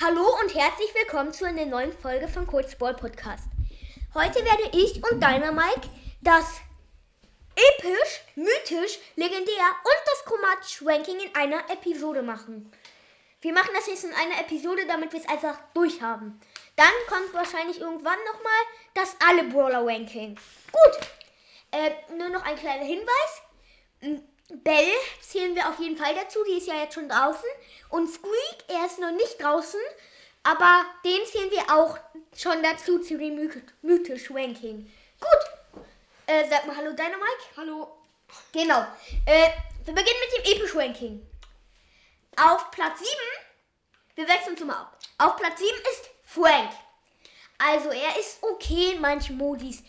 Hallo und herzlich willkommen zu einer neuen Folge von Kurzball Podcast. Heute werde ich und Dynamike das episch, mythisch, legendär und das chromatisch Ranking in einer Episode machen. Wir machen das jetzt in einer Episode, damit wir es einfach durchhaben. Dann kommt wahrscheinlich irgendwann nochmal das alle Brawler Ranking. Gut, äh, nur noch ein kleiner Hinweis. Bell zählen wir auf jeden Fall dazu, die ist ja jetzt schon draußen. Und Squeak, er ist noch nicht draußen, aber den zählen wir auch schon dazu zu dem My mythisch Ranking. Gut, äh, sag mal Hallo Dynamike. Hallo. Genau, äh, wir beginnen mit dem episch Ranking. Auf Platz 7, wir wechseln zum ab. Auf Platz 7 ist Frank. Also er ist okay in manchen Modis.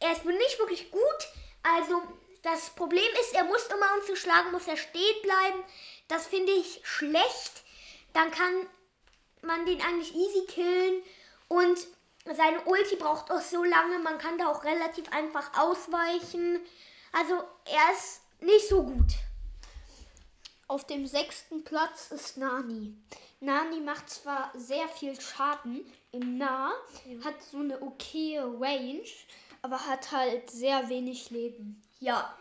Er ist nicht wirklich gut, also das Problem ist, er muss immer uns zu schlagen, muss er stehen bleiben. Das finde ich schlecht. Dann kann man den eigentlich easy killen. Und seine Ulti braucht auch so lange. Man kann da auch relativ einfach ausweichen. Also er ist nicht so gut. Auf dem sechsten Platz ist Nani. Nani macht zwar sehr viel Schaden im Nah, ja. hat so eine okaye Range, aber hat halt sehr wenig Leben. Ja.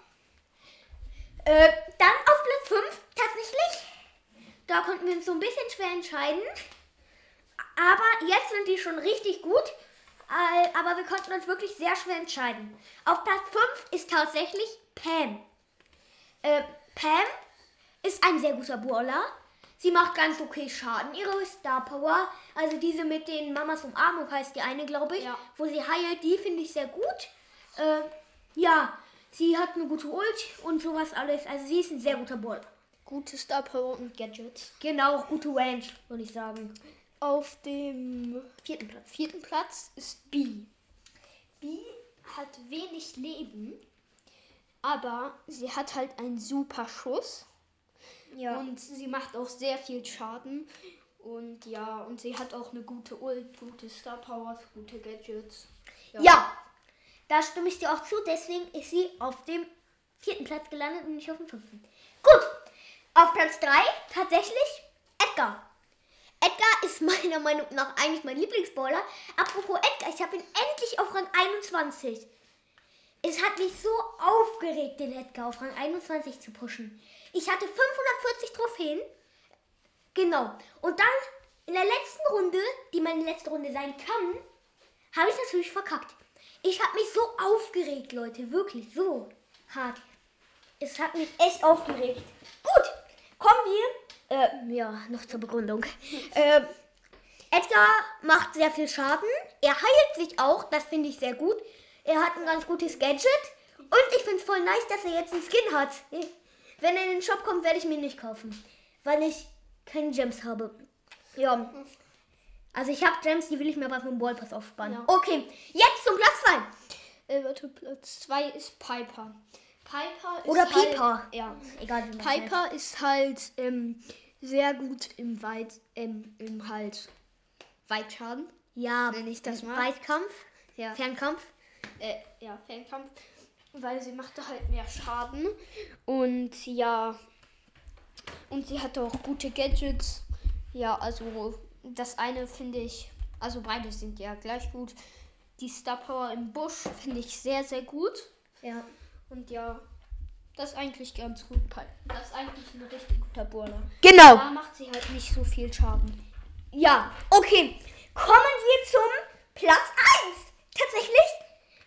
Äh, dann auf Platz 5 tatsächlich. Da konnten wir uns so ein bisschen schwer entscheiden. Aber jetzt sind die schon richtig gut. Äh, aber wir konnten uns wirklich sehr schwer entscheiden. Auf Platz 5 ist tatsächlich Pam. Äh, Pam ist ein sehr guter Brawler. Sie macht ganz okay Schaden. Ihre Star Power, also diese mit den Mamas Umarmung heißt die eine, glaube ich, ja. wo sie heilt, die finde ich sehr gut. Äh, ja, Sie hat eine gute Ult und sowas alles. Also sie ist ein sehr guter Ball. Gute Star Power und Gadgets. Genau, gute Range, würde ich sagen. Auf dem vierten Platz. Vierten Platz ist B. B hat wenig Leben, aber sie hat halt einen super Schuss. Ja. Und sie macht auch sehr viel Schaden. Und ja, und sie hat auch eine gute Ult, gute Star Powers, gute Gadgets. Ja, ja da stimme ich dir auch zu. Deswegen ist sie auf dem vierten Platz gelandet und nicht auf dem fünften. Gut. Auf Platz 3 tatsächlich Edgar. Edgar ist meiner Meinung nach eigentlich mein Lieblingsballer. Apropos Edgar, ich habe ihn endlich auf Rang 21. Es hat mich so aufgeregt, den Edgar auf Rang 21 zu pushen. Ich hatte 540 Trophäen. Genau. Und dann in der letzten Runde, die meine letzte Runde sein kann, habe ich natürlich verkackt. Ich habe mich so aufgeregt, Leute. Wirklich so hart. Es hat mich echt aufgeregt. Gut, kommen wir. Äh, ja, noch zur Begründung. äh, Edgar macht sehr viel Schaden. Er heilt sich auch. Das finde ich sehr gut. Er hat ein ganz gutes Gadget. Und ich finde es voll nice, dass er jetzt einen Skin hat. Wenn er in den Shop kommt, werde ich mir nicht kaufen. Weil ich keine Gems habe. Ja. Also ich habe Gems, die will ich mir aber vom Ballpass aufsparen. Ja. Okay, jetzt zum Platz 2. Äh, warte, Platz 2 ist Piper. Piper ist Oder halt, Piper. Ja, egal. Wie Piper nennt. ist halt ähm, sehr gut im Weit, ähm, im halt Weitschaden. Ja, wenn ich das mal. Weitkampf. Ja. Fernkampf. Äh, ja, Fernkampf. Weil sie machte halt mehr Schaden. Und ja. Und sie hatte auch gute Gadgets. Ja, also das eine finde ich, also beide sind ja gleich gut. Die Star Power im Busch finde ich sehr, sehr gut. Ja. Und ja, das ist eigentlich ganz gut. Das ist eigentlich ein richtig guter Burner. Genau. Da macht sie halt nicht so viel Schaden. Ja, okay. Kommen wir zum Platz 1. Tatsächlich,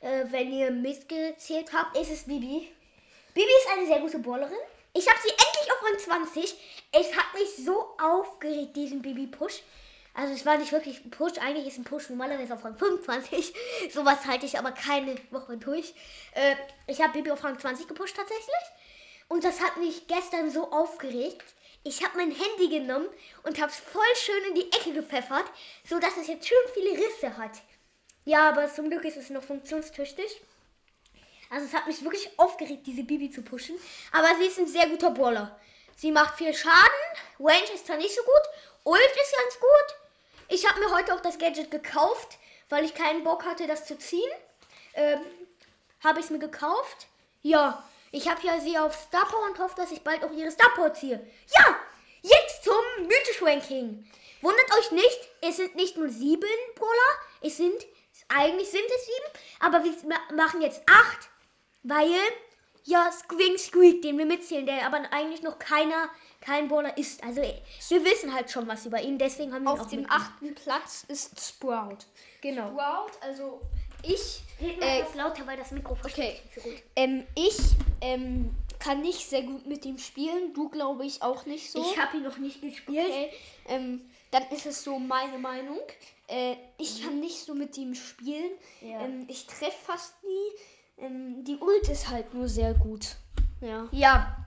äh, wenn ihr mitgezählt habt, ist es Bibi. Bibi ist eine sehr gute Ballerin. Ich habe sie endlich auf Rang 20. Es hat mich so aufgeregt, diesen Bibi-Push. Also es war nicht wirklich ein Push. Eigentlich ist ein Push normalerweise auf Rang 25. Sowas halte ich aber keine Woche durch. Äh, ich habe Bibi auf Rang 20 gepusht tatsächlich. Und das hat mich gestern so aufgeregt. Ich habe mein Handy genommen und habe es voll schön in die Ecke gepfeffert, sodass es jetzt schön viele Risse hat. Ja, aber zum Glück ist es noch funktionstüchtig. Also es hat mich wirklich aufgeregt, diese Bibi zu pushen. Aber sie ist ein sehr guter Brawler. Sie macht viel Schaden. Range ist zwar nicht so gut. Ult ist ganz gut. Ich habe mir heute auch das Gadget gekauft, weil ich keinen Bock hatte, das zu ziehen. Ähm, habe ich es mir gekauft. Ja, ich habe ja sie auf Star Power und hoffe, dass ich bald auch ihre Star Power ziehe. Ja, jetzt zum Mythisch-Ranking. Wundert euch nicht, es sind nicht nur sieben Brawler, es sind, eigentlich sind es sieben, aber wir ma- machen jetzt acht, weil, ja, Squing Squeak, den wir mitzählen, der aber eigentlich noch keiner, kein Brawler ist. Also, wir wissen halt schon was über ihn, deswegen haben wir Auf dem achten Platz ist Sprout. Genau. Sprout, also ich. Red Äh, lauter, weil das Mikrofon okay. Ähm, ich ähm, kann nicht sehr gut mit ihm spielen. Du glaube ich auch nicht so. Ich habe ihn noch nicht gespielt. Okay, ähm, dann ist es so meine Meinung. Äh, ich kann nicht so mit ihm spielen. Ja. Ähm, ich treffe fast nie. Ähm, die Ult ist halt nur sehr gut. Ja. Ja.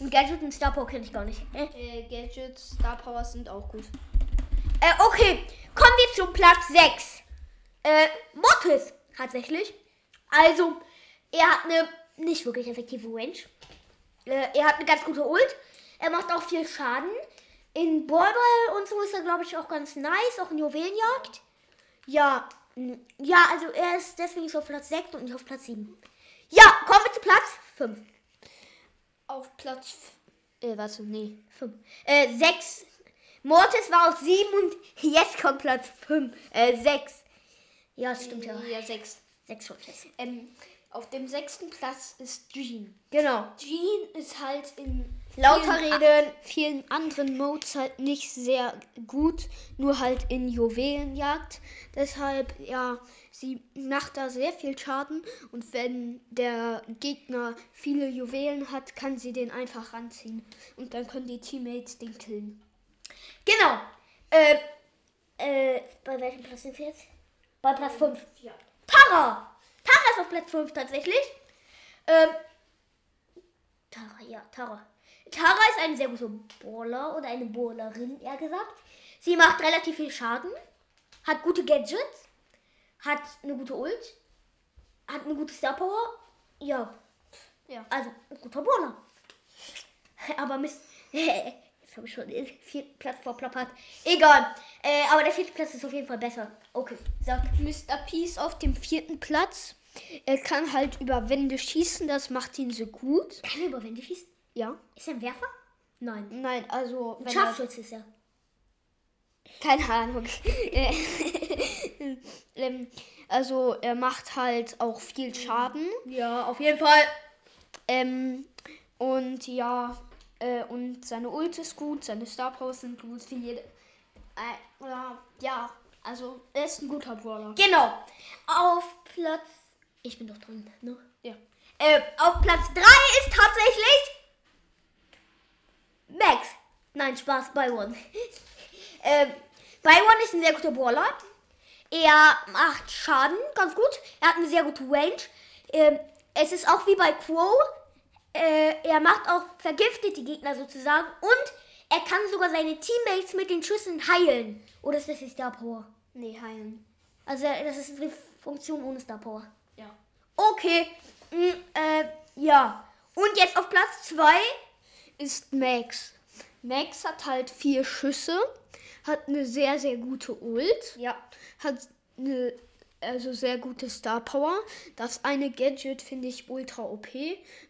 Ein Gadget und Star Power kenne ich gar nicht. Äh. Gadgets, Star Powers sind auch gut. Äh, okay, kommen wir zum Platz 6. Äh, Mortis, tatsächlich. Also, er hat eine nicht wirklich effektive Range. Äh, er hat eine ganz gute Ult. Er macht auch viel Schaden. In Ballball und so ist er, glaube ich, auch ganz nice. Auch in Juwelenjagd. Ja, ja, also er ist deswegen so auf Platz 6 und nicht auf Platz 7. Ja, kommen wir zu Platz 5. Auf Platz. Äh, warte, nee. 5. Äh, 6. Mortis war auf 7 und jetzt kommt Platz 5. Äh, 6. Ja, stimmt ja. Ja, sechs. 6 schon fest. Ähm, auf dem sechsten Platz ist Jean. Genau. Jean ist halt in Lauter vielen reden. vielen anderen Modes halt nicht sehr gut, nur halt in Juwelenjagd. Deshalb, ja, sie macht da sehr viel Schaden und wenn der Gegner viele Juwelen hat, kann sie den einfach ranziehen und dann können die Teammates den killen. Genau. Äh, äh, bei welchem Platz sind wir jetzt? Bei Platz 5. Ja. Tara. Tara ist auf Platz 5 tatsächlich. Ähm, Tara, ja, Tara. Tara ist ein sehr guter Brawler oder eine Brawlerin, eher gesagt. Sie macht relativ viel Schaden, hat gute Gadgets, hat eine gute Ult, hat eine gute Star Power. Ja, Ja. also ein guter Brawler. Aber Mist. Jetzt habe ich schon den vierten Platz verplappert. Egal. Äh, aber der vierte Platz ist auf jeden Fall besser. Okay, sag. Mr. P ist auf dem vierten Platz. Er kann halt über Wände schießen, das macht ihn so gut. Kann er über Wände schießen? Ja. Ist er ein Werfer? Nein. Nein, also wenn er, Scharfschütze ist er. keine Ahnung. Äh, ähm, also er macht halt auch viel Schaden. Ja, auf jeden Fall. Ähm, und ja, äh, und seine Ult ist gut, seine Star Powers sind gut, wie jede. Äh, oder, ja, also er ist ein guter Brawler. Genau. Auf Platz. Ich bin doch drin, ne? Ja. Äh, auf Platz 3 ist tatsächlich. Max. Nein, Spaß, Byron. ähm, Byron ist ein sehr guter Brawler. Er macht Schaden, ganz gut. Er hat eine sehr gute Range. Ähm, es ist auch wie bei Quo. Äh, er macht auch vergiftet die Gegner sozusagen. Und er kann sogar seine Teammates mit den Schüssen heilen. Oder ist das die Star Power? Nee, heilen. Also das ist eine Funktion ohne Star Power. Ja. Okay. Mm, äh, ja. Und jetzt auf Platz 2. Ist Max. Max hat halt vier Schüsse, hat eine sehr, sehr gute Ult. Ja. hat eine also sehr gute Star Power. Das eine Gadget finde ich ultra OP,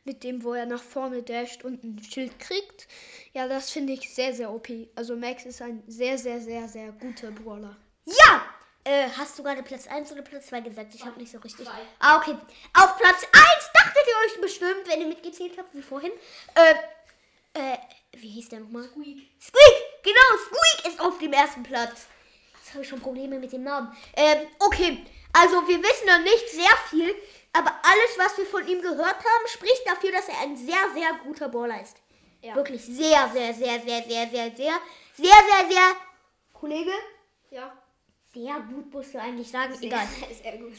mit dem, wo er nach vorne dasht und ein Schild kriegt. Ja, das finde ich sehr, sehr OP. Also Max ist ein sehr, sehr, sehr, sehr guter Brawler. Ja! Äh, hast du gerade Platz 1 oder Platz 2 gesagt? Ich habe nicht so richtig. Zwei. Ah, okay. Auf Platz 1 dachtet ihr euch bestimmt, wenn ihr mitgezählt habt, wie vorhin. Äh, äh, wie hieß der nochmal? Squeak. Squeak! Genau, Squeak ist auf dem ersten Platz. Jetzt habe ich schon Probleme mit dem Namen. Ähm, okay. Also, wir wissen noch nicht sehr viel, aber alles, was wir von ihm gehört haben, spricht dafür, dass er ein sehr, sehr guter Brawler ist. Ja. Wirklich sehr, sehr, sehr, sehr, sehr, sehr, sehr, sehr, sehr, sehr, Kollege, Ja. sehr gut, musst du eigentlich sagen. Egal. Sehr, sehr gut.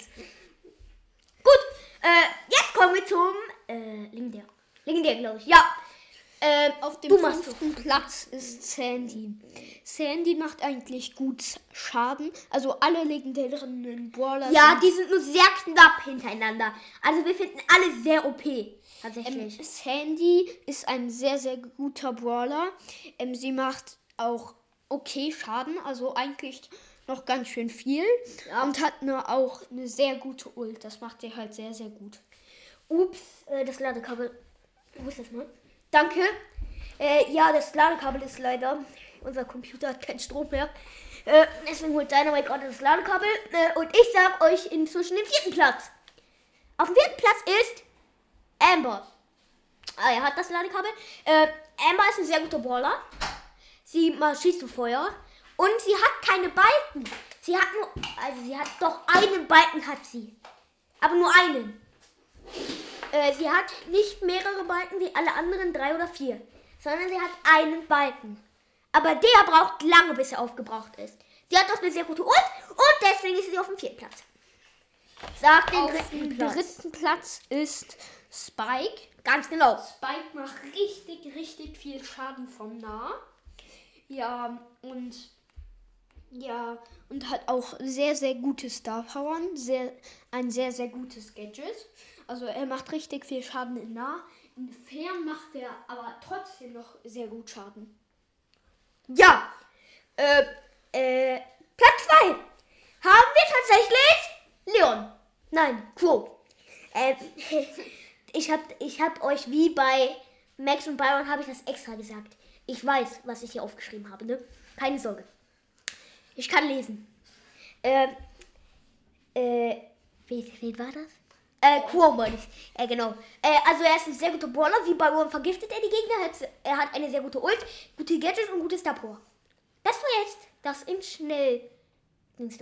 Gut, äh, jetzt kommen wir zum, äh, Legendär. Legendär, glaube ich. Ja. Ähm, Auf dem du fünften Platz ist Sandy. Sandy macht eigentlich gut Schaden. Also alle legendären Brawler Ja, sind die sind nur sehr knapp hintereinander. Also wir finden alle sehr OP. Tatsächlich. Ähm, Sandy ist ein sehr, sehr guter Brawler. Ähm, sie macht auch okay Schaden, also eigentlich noch ganz schön viel. Ja. Und hat eine, auch eine sehr gute Ult. Das macht sie halt sehr, sehr gut. Ups, äh, das Ladekabel. Wo ist das mal? Danke. Äh, ja, das Ladekabel ist leider. Unser Computer hat keinen Strom mehr. Äh, deswegen holt Dynamite gerade das Ladekabel. Äh, und ich sag euch inzwischen den vierten Platz. Auf dem vierten Platz ist Amber. Ah, er hat das Ladekabel. Äh, Amber ist ein sehr guter Brawler. Sie schießt zu Feuer. Und sie hat keine Balken. Sie hat nur, also sie hat doch einen Balken hat sie. Aber nur einen. Äh, sie hat nicht mehrere Balken wie alle anderen drei oder vier, sondern sie hat einen Balken. Aber der braucht lange, bis er aufgebraucht ist. Sie hat doch eine sehr gute Ult und deswegen ist sie auf dem vierten Platz. Sag den Auf dritten dem Platz. dritten Platz ist Spike. Ganz genau. Spike macht richtig, richtig viel Schaden vom nah. Ja, und ja, und hat auch sehr, sehr gute Star Powern. Sehr, ein sehr, sehr gutes Gadget. Also er macht richtig viel Schaden in nah. In fern macht er aber trotzdem noch sehr gut Schaden. Ja. Äh, äh, Platz 2 haben wir tatsächlich Leon. Nein, Quo. Äh, ich hab, ich hab euch wie bei Max und Byron habe ich das extra gesagt. Ich weiß, was ich hier aufgeschrieben habe, ne? Keine Sorge. Ich kann lesen. Äh, äh, wie, wie war das? Äh, Quo meine ich. Äh, genau. Äh, also er ist ein sehr guter Brawler. Wie bei Ron vergiftet er die Gegner. Er hat, er hat eine sehr gute Ult, gute Gadgets und gutes Star. Das war jetzt das in schnell.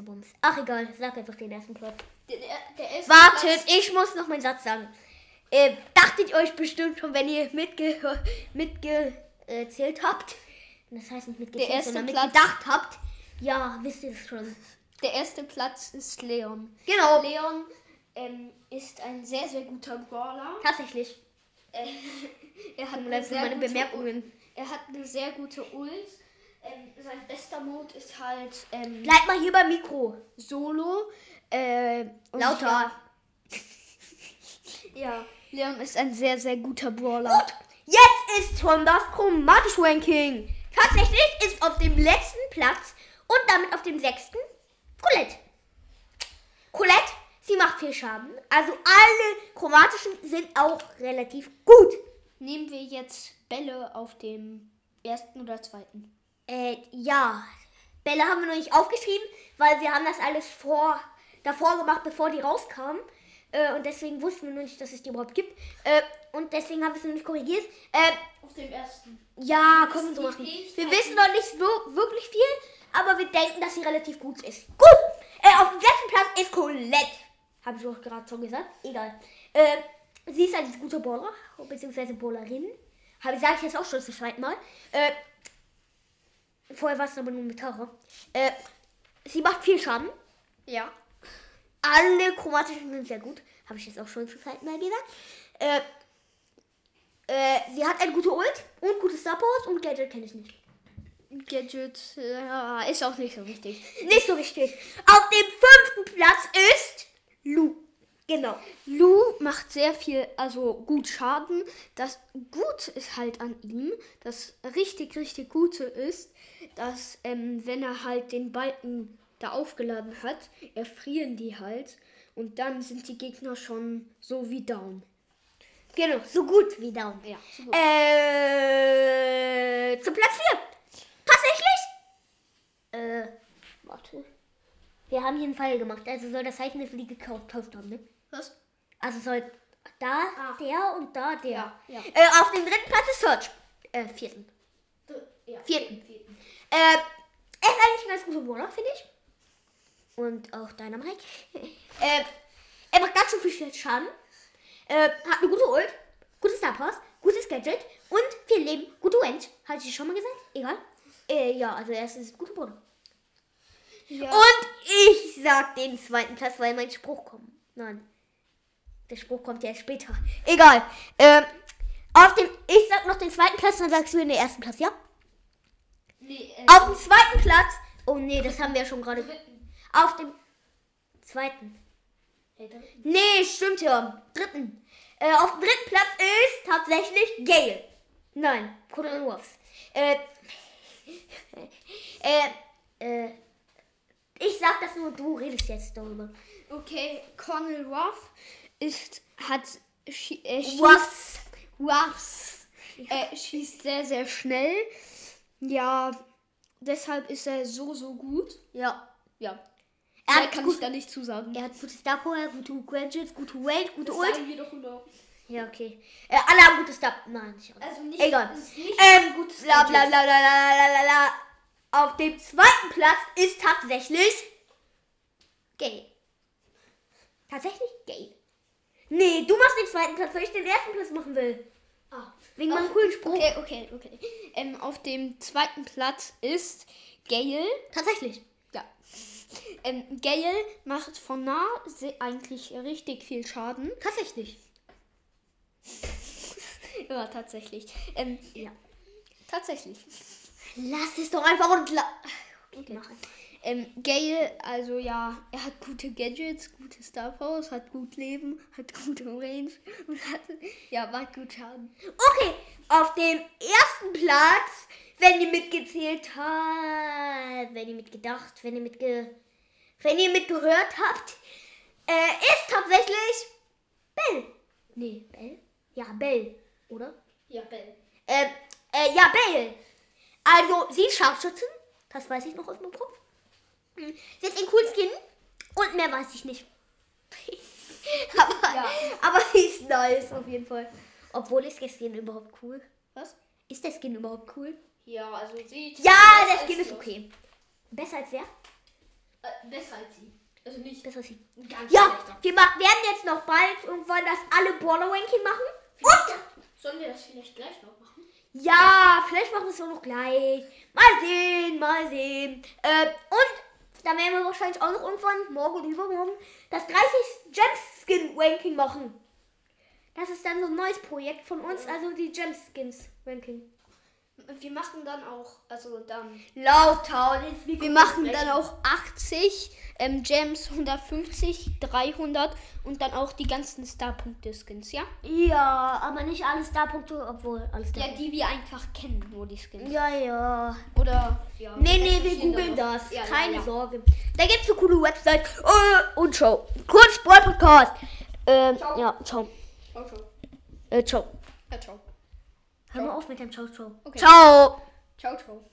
Bums. Ach egal, sag einfach den ersten Platz. Der, der erste Wartet, ich muss noch meinen Satz sagen. Äh, dachtet ihr euch bestimmt schon, wenn ihr mitge mitgezählt habt. Das heißt nicht mitgezählt, sondern Platz. mitgedacht habt. Ja, wisst ihr es schon. Der erste Platz ist Leon. Genau. Leon ähm, ist ein sehr, sehr guter Brawler. Tatsächlich. Äh, er hat eine sehr meine gute Bemerkungen. Er hat eine sehr gute Ult. Ähm, sein bester Mode ist halt ähm, Bleib mal hier beim Mikro. Solo. Äh, Lauter. Ja, Leon ist ein sehr, sehr guter Brawler. Jetzt ist schon das chromatische Ranking. Tatsächlich ist auf dem letzten Platz und damit auf dem sechsten Colette. Colette, sie macht viel Schaden. Also alle chromatischen sind auch relativ gut. Nehmen wir jetzt Bälle auf dem ersten oder zweiten. Äh, ja. Bälle haben wir noch nicht aufgeschrieben, weil wir haben das alles vor, davor gemacht, bevor die rauskamen. Äh, und deswegen wussten wir noch nicht, dass es die überhaupt gibt. Äh, und deswegen haben wir es noch nicht korrigiert. Äh, Auf dem ersten. Ja, können wir so machen. Wir wissen noch nicht so wirklich viel, aber wir denken, dass sie relativ gut ist. Gut! Äh, auf dem sechsten Platz ist Colette. Habe ich auch gerade schon gesagt. Egal. Äh, sie ist ein guter Bowler, beziehungsweise Bowlerin. Habe sage ich jetzt auch schon zum zweiten Mal. Äh, vorher war es aber nur mit Tara. Äh, sie macht viel Schaden. Ja. Alle chromatischen sind sehr gut. Habe ich jetzt auch schon zum zweiten Mal gesagt. Äh, äh, sie hat eine gute Ult und gute Star Powers und Gadget kenne ich nicht. Gadget ja, ist auch nicht so wichtig. Nicht so wichtig. Auf dem fünften Platz ist Lu. Genau. Lu macht sehr viel, also gut Schaden. Das Gute ist halt an ihm, das richtig, richtig Gute ist, dass ähm, wenn er halt den Balken da aufgeladen hat, erfrieren die halt und dann sind die Gegner schon so wie down. Genau, so gut wie down. Ja, so gut. Äh, zu Platz 4. Tatsächlich? Äh, warte. Wir haben hier einen Fall gemacht. Also soll das heißen, dass wir die gekauft haben, ne? Was? Also soll da Ah. der und da der. Ja, ja. Äh, auf dem dritten Platz ist Search. Äh, vierten. Ja, Vierten. Äh, er ist eigentlich ein ganz guter Brawler, finde ich. Und auch Dynamite. äh, er macht ganz schön viel Schaden. Äh, hat eine gute Ult, gutes Star Pass, gutes Gadget und viel Leben, gute Range. Hatte ich schon mal gesagt? Egal. Äh, ja, also er ist ein guter Brawler. Ja. Und ich sag den zweiten Platz, weil mein Spruch kommt. Nein. Der Spruch kommt ja später. Egal. Ähm, auf dem, ich sag noch den zweiten Platz, dann sagst du den ersten Platz, ja? nee, äh, Auf dem zweiten Platz. Oh nee, das haben wir ja schon gerade. Auf dem zweiten. Äh. Nee, stimmt ja. Dritten. Äh, auf dem dritten Platz ist tatsächlich Gale. Nein, Colonel Wolves. Äh, äh, äh, ich sag das nur, du redest jetzt darüber. Okay, Cornel Ruff ist, hat, schi- äh, schießt, Was? Ruffs Er schießt sehr, sehr schnell. Ja, deshalb ist er so, so gut. Ja. Ja. Er Mehr kann gut- ich da nicht zusagen. Er hat gute Star Power, gute Gadgets, gute Welt, gute Das Ult. sagen wir doch immer. Ja, okay. Äh, alle haben gute Star. Nein, nicht alle. Also nicht, Egal. nicht Ähm, gutes bla bla bla bla bla bla bla bla. Auf dem zweiten Platz ist tatsächlich Gay. Tatsächlich Gay. Nee, du machst den zweiten Platz, weil ich den ersten Platz machen will. Ah. Wegen meinem coolen Spruch. Okay, okay, okay. Ähm, auf dem zweiten Platz ist Gale. Tatsächlich. Ja. Ähm, Gale macht von nah eigentlich richtig viel Schaden. Tatsächlich. Ja, tatsächlich. Ähm, Ja. tatsächlich. Lass es doch einfach und la okay, einfach. Ähm, Gale, also ja, er hat gute Gadgets, gute Star Powers, hat gut Leben, hat gute Range und hat, ja, macht gut Schaden. Okay, auf dem ersten Platz, wenn ihr mitgezählt habt, wenn ihr mitgedacht, wenn ihr mitge, wenn ihr mitgehört habt, äh, ist tatsächlich Bell. Nee, Bell? Ja, Bell, oder? Ja, Bell. Äh, äh, ja, Bell. Also, sie ist Scharfschützin, das weiß ich noch aus meinem Kopf. Hm, Sie hat den coolen Skin und mehr weiß ich nicht. aber, Ja. aber sie ist nice auf jeden Fall. Obwohl ist der Skin überhaupt cool? Was? Ist der Skin überhaupt cool? Ja, also sieht. Ja, der Skin ist sie. okay. Besser als wer? Äh, besser als sie. Also nicht Besser als sie. ganz Ja, schlechter. wir werden jetzt noch bald irgendwann das alle Border Ranking machen. Und Sollen wir das vielleicht gleich noch machen? Ja, vielleicht machen wir es auch noch gleich. Mal sehen, mal sehen. Äh, und dann werden wir wahrscheinlich auch noch irgendwann, morgen oder übermorgen, das 30 Gem-Skin Ranking machen. Das ist dann so ein neues Projekt von uns, also die Gem-Skins Ranking. Wir machen dann auch, also dann. Laut Town ins Wir machen sprechen. dann auch 80 ähm, Gems, 150, 300 und dann auch die ganzen Star-Punkte-Skins, ja? Ja, aber nicht alle Starpunkte, obwohl alles Ja, die wir einfach kennen, nur die Skins. Ja, ja. Oder, ja. Nee, nee, wir googeln das. Ja, Keine ja. Sorge. Da gibt's eine coole Website. Äh, und ciao. Kurz Brawl Podcast. Ähm, Ciao. ja, ciao. Ciao, ciao. Äh, ciao. Ja, ciao. Hör mal auf mit dem Ciao, ciao. Okay. Ciao. Ciao, ciao.